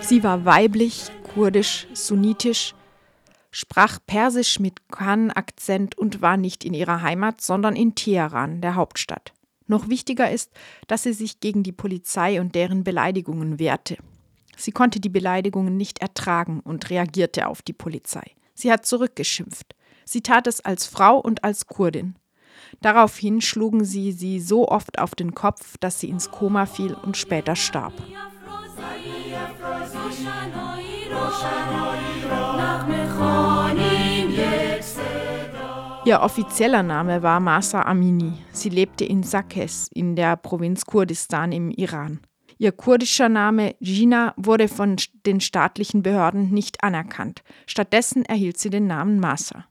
Sie war weiblich, kurdisch, sunnitisch, sprach Persisch mit Khan-Akzent und war nicht in ihrer Heimat, sondern in Teheran, der Hauptstadt. Noch wichtiger ist, dass sie sich gegen die Polizei und deren Beleidigungen wehrte. Sie konnte die Beleidigungen nicht ertragen und reagierte auf die Polizei. Sie hat zurückgeschimpft. Sie tat es als Frau und als Kurdin. Daraufhin schlugen sie sie so oft auf den Kopf, dass sie ins Koma fiel und später starb. Ihr offizieller Name war Masa Amini. Sie lebte in Sakes in der Provinz Kurdistan im Iran. Ihr kurdischer Name Gina wurde von den staatlichen Behörden nicht anerkannt. Stattdessen erhielt sie den Namen Masa.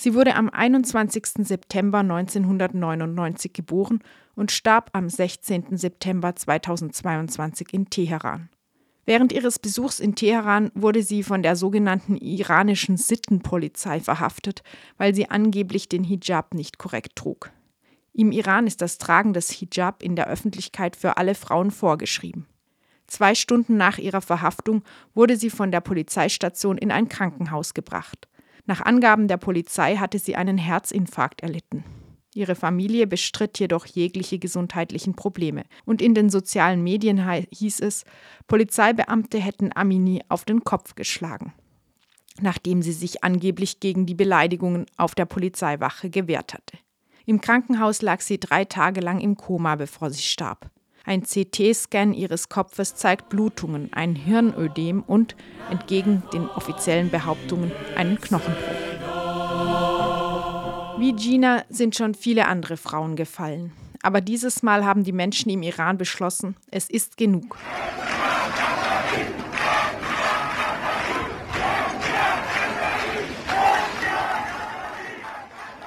Sie wurde am 21. September 1999 geboren und starb am 16. September 2022 in Teheran. Während ihres Besuchs in Teheran wurde sie von der sogenannten iranischen Sittenpolizei verhaftet, weil sie angeblich den Hijab nicht korrekt trug. Im Iran ist das Tragen des Hijab in der Öffentlichkeit für alle Frauen vorgeschrieben. Zwei Stunden nach ihrer Verhaftung wurde sie von der Polizeistation in ein Krankenhaus gebracht. Nach Angaben der Polizei hatte sie einen Herzinfarkt erlitten. Ihre Familie bestritt jedoch jegliche gesundheitlichen Probleme. Und in den sozialen Medien hieß es, Polizeibeamte hätten Amini auf den Kopf geschlagen, nachdem sie sich angeblich gegen die Beleidigungen auf der Polizeiwache gewehrt hatte. Im Krankenhaus lag sie drei Tage lang im Koma, bevor sie starb. Ein CT-Scan ihres Kopfes zeigt Blutungen, ein Hirnödem und, entgegen den offiziellen Behauptungen, einen Knochenbruch. Wie Gina sind schon viele andere Frauen gefallen. Aber dieses Mal haben die Menschen im Iran beschlossen, es ist genug.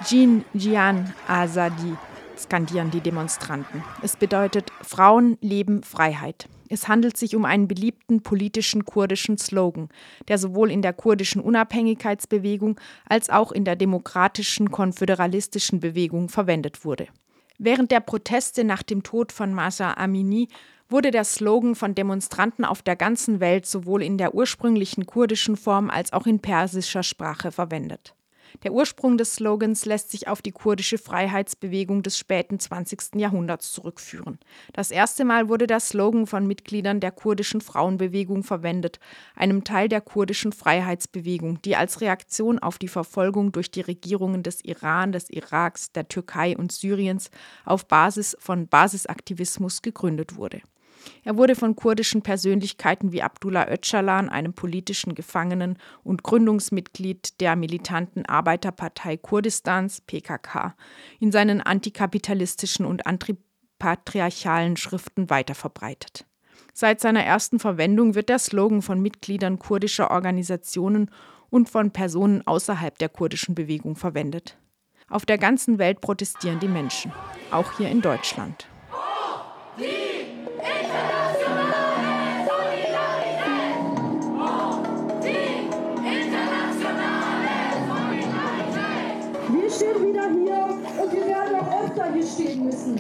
Jin Jian Azadi skandieren die Demonstranten. Es bedeutet Frauen leben Freiheit. Es handelt sich um einen beliebten politischen kurdischen Slogan, der sowohl in der kurdischen Unabhängigkeitsbewegung als auch in der demokratischen konföderalistischen Bewegung verwendet wurde. Während der Proteste nach dem Tod von Masa Amini wurde der Slogan von Demonstranten auf der ganzen Welt sowohl in der ursprünglichen kurdischen Form als auch in persischer Sprache verwendet. Der Ursprung des Slogans lässt sich auf die kurdische Freiheitsbewegung des späten 20. Jahrhunderts zurückführen. Das erste Mal wurde der Slogan von Mitgliedern der kurdischen Frauenbewegung verwendet, einem Teil der kurdischen Freiheitsbewegung, die als Reaktion auf die Verfolgung durch die Regierungen des Iran, des Iraks, der Türkei und Syriens auf Basis von Basisaktivismus gegründet wurde. Er wurde von kurdischen Persönlichkeiten wie Abdullah Öcalan, einem politischen Gefangenen und Gründungsmitglied der militanten Arbeiterpartei Kurdistans PKK, in seinen antikapitalistischen und antipatriarchalen Schriften weiterverbreitet. Seit seiner ersten Verwendung wird der Slogan von Mitgliedern kurdischer Organisationen und von Personen außerhalb der kurdischen Bewegung verwendet. Auf der ganzen Welt protestieren die Menschen, auch hier in Deutschland. Stehen müssen.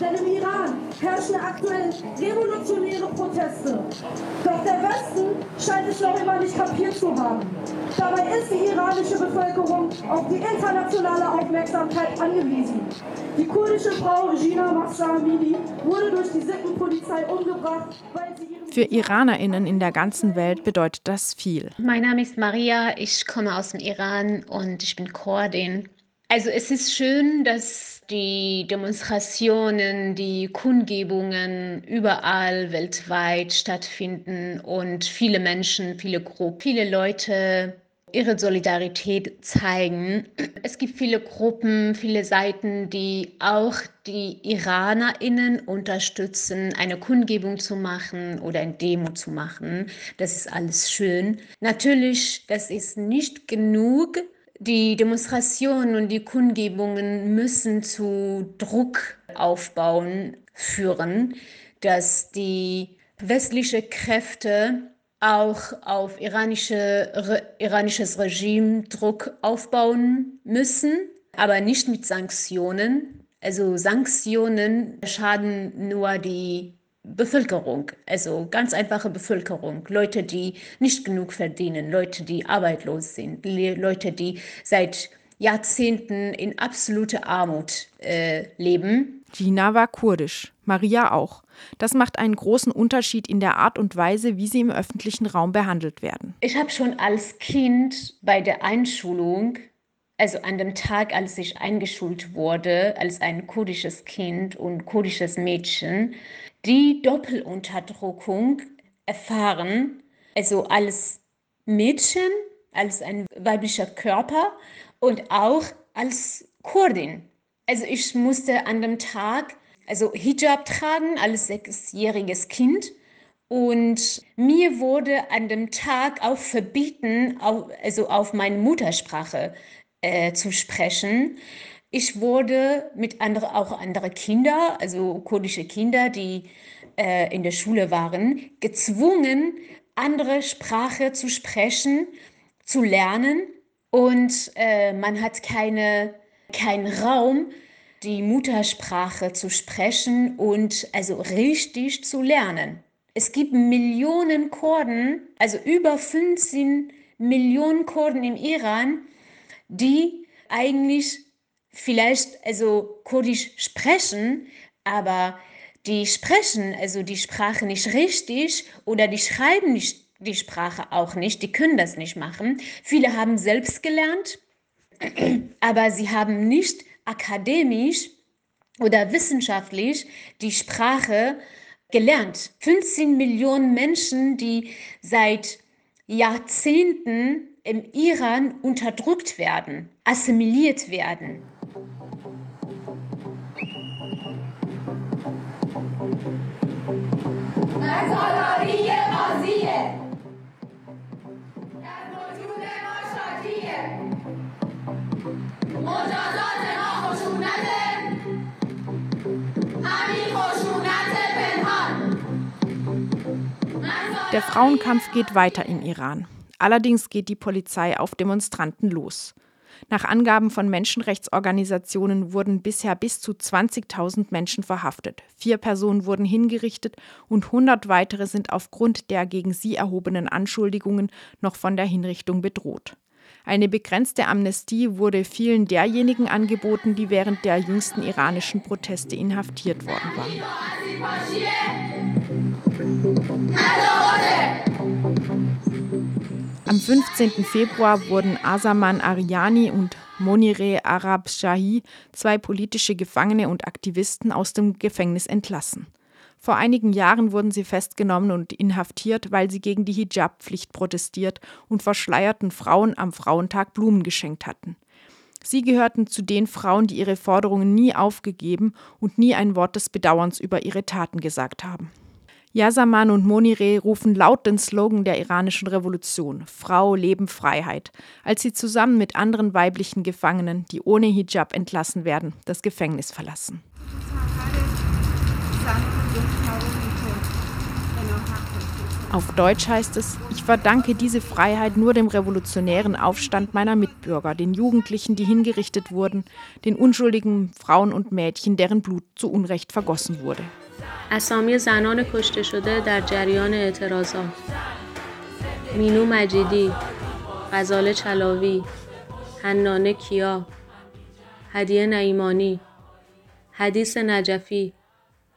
Denn im Iran herrschen aktuell revolutionäre Proteste. Doch der Westen scheint es noch immer nicht kapiert zu haben. Dabei ist die iranische Bevölkerung auf die internationale Aufmerksamkeit angewiesen. Die kurdische Frau Gina Mahsa Amini wurde durch die Sittenpolizei umgebracht, weil sie für IranerInnen in der ganzen Welt bedeutet das viel. Mein Name ist Maria, ich komme aus dem Iran und ich bin Kurdin. Also es ist schön, dass die Demonstrationen, die Kundgebungen überall weltweit stattfinden und viele Menschen, viele Gruppen, viele Leute ihre Solidarität zeigen. Es gibt viele Gruppen, viele Seiten, die auch die Iranerinnen unterstützen, eine Kundgebung zu machen oder ein Demo zu machen. Das ist alles schön. Natürlich, das ist nicht genug, die Demonstrationen und die Kundgebungen müssen zu Druck aufbauen führen, dass die westliche Kräfte auch auf iranische, re, iranisches Regime Druck aufbauen müssen, aber nicht mit Sanktionen. Also Sanktionen schaden nur die Bevölkerung, also ganz einfache Bevölkerung, Leute, die nicht genug verdienen, Leute, die arbeitslos sind, Leute, die seit Jahrzehnten in absoluter Armut äh, leben. Gina war kurdisch, Maria auch. Das macht einen großen Unterschied in der Art und Weise, wie sie im öffentlichen Raum behandelt werden. Ich habe schon als Kind bei der Einschulung also an dem Tag, als ich eingeschult wurde als ein kurdisches Kind und kurdisches Mädchen, die Doppelunterdrückung erfahren, also als Mädchen, als ein weiblicher Körper und auch als Kurdin. Also ich musste an dem Tag also Hijab tragen als sechsjähriges Kind und mir wurde an dem Tag auch verbieten, also auf meine Muttersprache äh, zu sprechen. Ich wurde mit anderen, auch andere Kinder, also kurdische Kinder, die äh, in der Schule waren, gezwungen, andere Sprache zu sprechen, zu lernen. Und äh, man hat keine, keinen Raum, die Muttersprache zu sprechen und also richtig zu lernen. Es gibt Millionen Kurden, also über 15 Millionen Kurden im Iran, die eigentlich vielleicht also Kurdisch sprechen, aber die sprechen also die Sprache nicht richtig oder die schreiben nicht die Sprache auch nicht, die können das nicht machen. Viele haben selbst gelernt, aber sie haben nicht akademisch oder wissenschaftlich die Sprache gelernt. 15 Millionen Menschen, die seit Jahrzehnten im Iran unterdrückt werden, assimiliert werden. Der Frauenkampf geht weiter im Iran. Allerdings geht die Polizei auf Demonstranten los. Nach Angaben von Menschenrechtsorganisationen wurden bisher bis zu 20.000 Menschen verhaftet. Vier Personen wurden hingerichtet und 100 weitere sind aufgrund der gegen sie erhobenen Anschuldigungen noch von der Hinrichtung bedroht. Eine begrenzte Amnestie wurde vielen derjenigen angeboten, die während der jüngsten iranischen Proteste inhaftiert worden waren. Am 15. Februar wurden Asaman Ariani und Monire Arab Shahi, zwei politische Gefangene und Aktivisten, aus dem Gefängnis entlassen. Vor einigen Jahren wurden sie festgenommen und inhaftiert, weil sie gegen die Hijab-Pflicht protestiert und verschleierten Frauen am Frauentag Blumen geschenkt hatten. Sie gehörten zu den Frauen, die ihre Forderungen nie aufgegeben und nie ein Wort des Bedauerns über ihre Taten gesagt haben. Yasaman und Monire rufen laut den Slogan der iranischen Revolution Frau, Leben, Freiheit, als sie zusammen mit anderen weiblichen Gefangenen, die ohne Hijab entlassen werden, das Gefängnis verlassen. Auf Deutsch heißt es, ich verdanke diese Freiheit nur dem revolutionären Aufstand meiner Mitbürger, den Jugendlichen, die hingerichtet wurden, den unschuldigen Frauen und Mädchen, deren Blut zu Unrecht vergossen wurde. اسامی زنان کشته شده در جریان اعتراضات مینو مجیدی غزال چلاوی حنانه کیا هدیه نعیمانی حدیث نجفی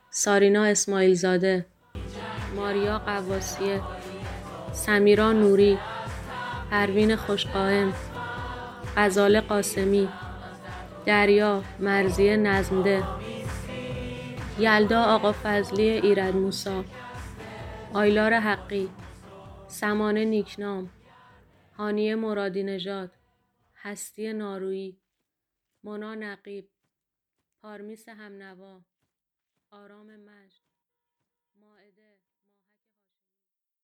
سارینا اسماعیلزاده ماریا قواسیه سمیرا نوری پروین خوشقائم غزال قاسمی دریا مرزی نظمده. یلدا آقا فضلی ایرد موسا آیلار حقی سمانه نیکنام هانیه مرادی نژاد هستی نارویی مونا نقیب پارمیس همنوا آرام مجد.